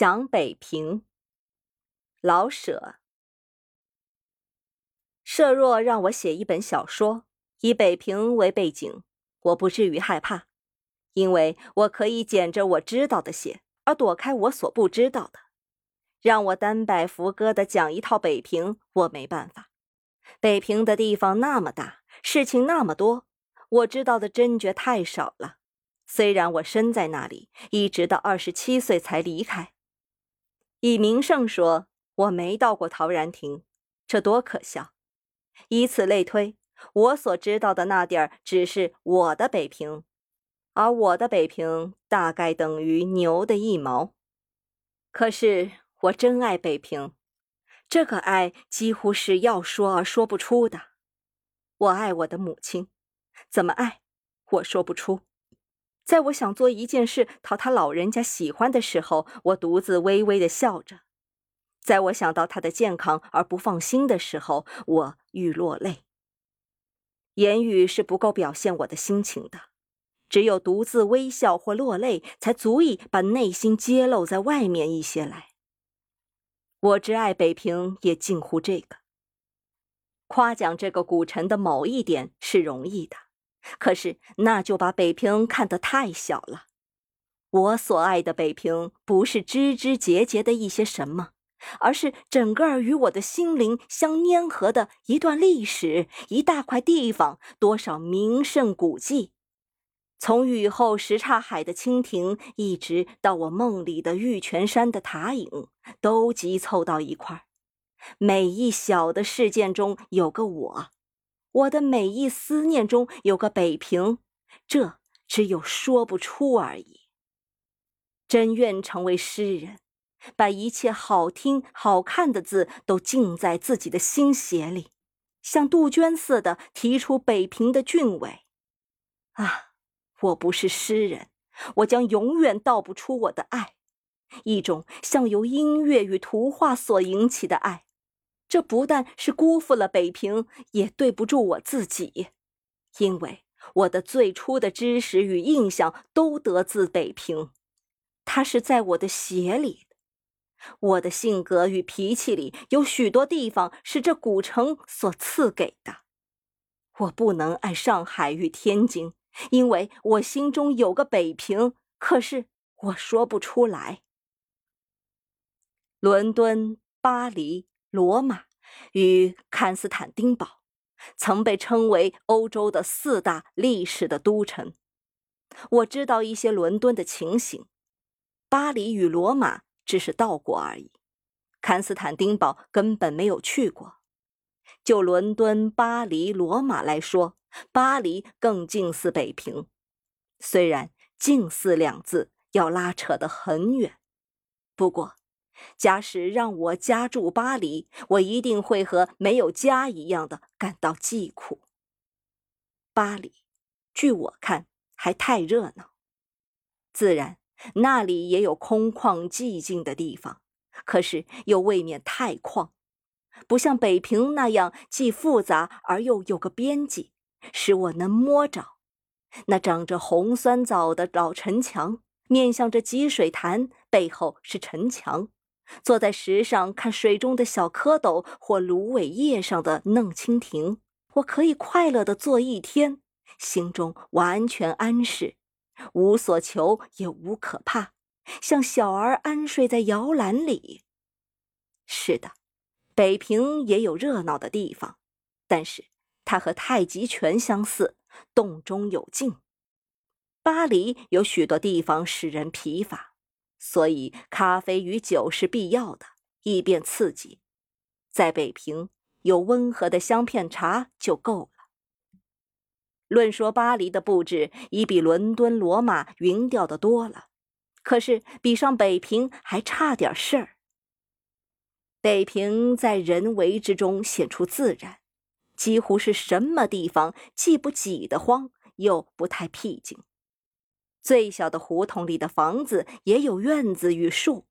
想北平。老舍。设若让我写一本小说，以北平为背景，我不至于害怕，因为我可以捡着我知道的写，而躲开我所不知道的。让我单摆浮歌的讲一套北平，我没办法。北平的地方那么大，事情那么多，我知道的真觉太少了。虽然我身在那里，一直到二十七岁才离开。以名胜说，我没到过陶然亭，这多可笑！以此类推，我所知道的那地儿只是我的北平，而我的北平大概等于牛的一毛。可是我真爱北平，这个爱几乎是要说而说不出的。我爱我的母亲，怎么爱？我说不出。在我想做一件事讨他老人家喜欢的时候，我独自微微的笑着；在我想到他的健康而不放心的时候，我欲落泪。言语是不够表现我的心情的，只有独自微笑或落泪，才足以把内心揭露在外面一些来。我之爱北平，也近乎这个。夸奖这个古城的某一点是容易的。可是，那就把北平看得太小了。我所爱的北平，不是枝枝节节的一些什么，而是整个儿与我的心灵相粘合的一段历史，一大块地方，多少名胜古迹。从雨后什刹海的蜻蜓，一直到我梦里的玉泉山的塔影，都集凑到一块儿。每一小的事件中有个我。我的每一思念中有个北平，这只有说不出而已。真愿成为诗人，把一切好听好看的字都浸在自己的心血里，像杜鹃似的提出北平的俊伟。啊，我不是诗人，我将永远道不出我的爱，一种像由音乐与图画所引起的爱。这不但是辜负了北平，也对不住我自己，因为我的最初的知识与印象都得自北平，它是在我的血里。我的性格与脾气里有许多地方是这古城所赐给的。我不能爱上海与天津，因为我心中有个北平，可是我说不出来。伦敦、巴黎。罗马与康斯坦丁堡曾被称为欧洲的四大历史的都城。我知道一些伦敦的情形，巴黎与罗马只是到过而已，康斯坦丁堡根本没有去过。就伦敦、巴黎、罗马来说，巴黎更近似北平，虽然“近似”两字要拉扯得很远，不过。假使让我家住巴黎，我一定会和没有家一样的感到疾苦。巴黎，据我看还太热闹，自然那里也有空旷寂静的地方，可是又未免太旷，不像北平那样既复杂而又有个边际，使我能摸着那长着红酸枣的老城墙，面向着积水潭，背后是城墙。坐在石上看水中的小蝌蚪或芦苇叶上的嫩蜻蜓，我可以快乐的坐一天，心中完全安适，无所求也无可怕，像小儿安睡在摇篮里。是的，北平也有热闹的地方，但是它和太极拳相似，动中有静。巴黎有许多地方使人疲乏。所以，咖啡与酒是必要的，以便刺激。在北平，有温和的香片茶就够了。论说巴黎的布置，已比伦敦、罗马匀调的多了，可是比上北平还差点事儿。北平在人为之中显出自然，几乎是什么地方既不挤得慌，又不太僻静。最小的胡同里的房子也有院子与树，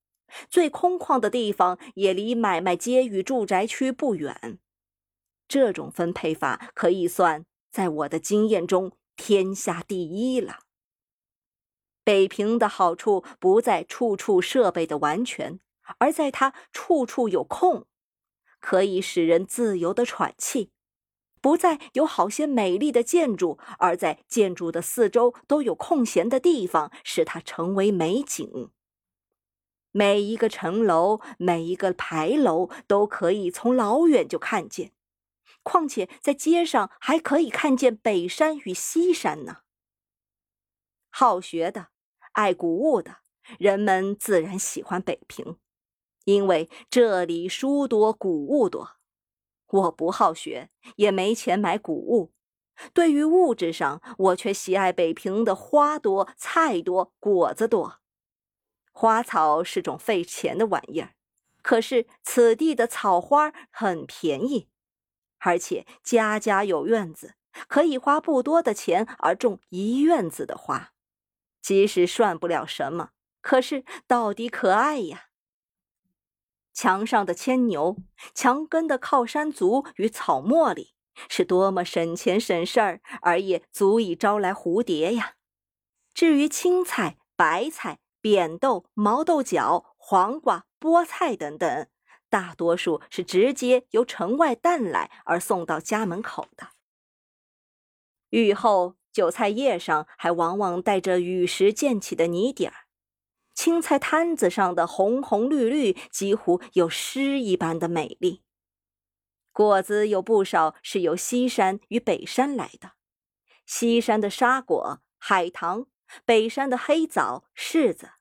最空旷的地方也离买卖街与住宅区不远。这种分配法可以算在我的经验中天下第一了。北平的好处不在处处设备的完全，而在它处处有空，可以使人自由的喘气；不再有好些美丽的建筑，而在建筑的四周都有空闲的地方，使它成为美景。每一个城楼，每一个牌楼，都可以从老远就看见。况且在街上还可以看见北山与西山呢。好学的。爱古物的人们自然喜欢北平，因为这里书多古物多。我不好学，也没钱买古物。对于物质上，我却喜爱北平的花多、菜多、果子多。花草是种费钱的玩意儿，可是此地的草花很便宜，而且家家有院子，可以花不多的钱而种一院子的花。即使算不了什么，可是到底可爱呀。墙上的牵牛，墙根的靠山竹与草茉莉，是多么省钱省事儿，而也足以招来蝴蝶呀。至于青菜、白菜、扁豆、毛豆角、黄瓜、菠菜等等，大多数是直接由城外带来而送到家门口的。雨后。韭菜叶上还往往带着雨时溅起的泥点儿，青菜摊子上的红红绿绿，几乎有诗一般的美丽。果子有不少是由西山与北山来的，西山的沙果、海棠，北山的黑枣、柿子，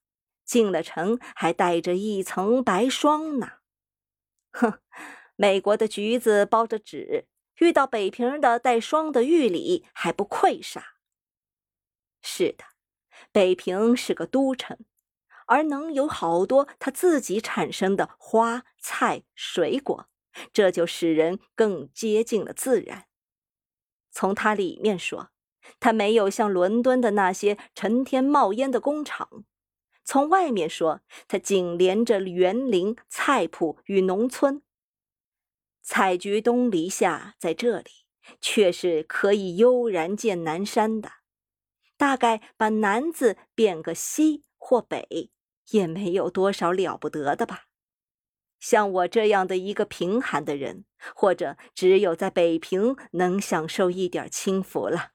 进了城还带着一层白霜呢。哼，美国的橘子包着纸。遇到北平的带霜的玉里，还不愧煞。是的，北平是个都城，而能有好多他自己产生的花菜水果，这就使人更接近了自然。从它里面说，它没有像伦敦的那些成天冒烟的工厂；从外面说，它紧连着园林、菜圃与农村。采菊东篱下，在这里却是可以悠然见南山的。大概把“南”字变个“西”或“北”，也没有多少了不得的吧。像我这样的一个贫寒的人，或者只有在北平能享受一点清福了。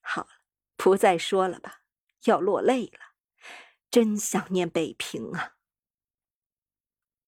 好了，不再说了吧，要落泪了。真想念北平啊。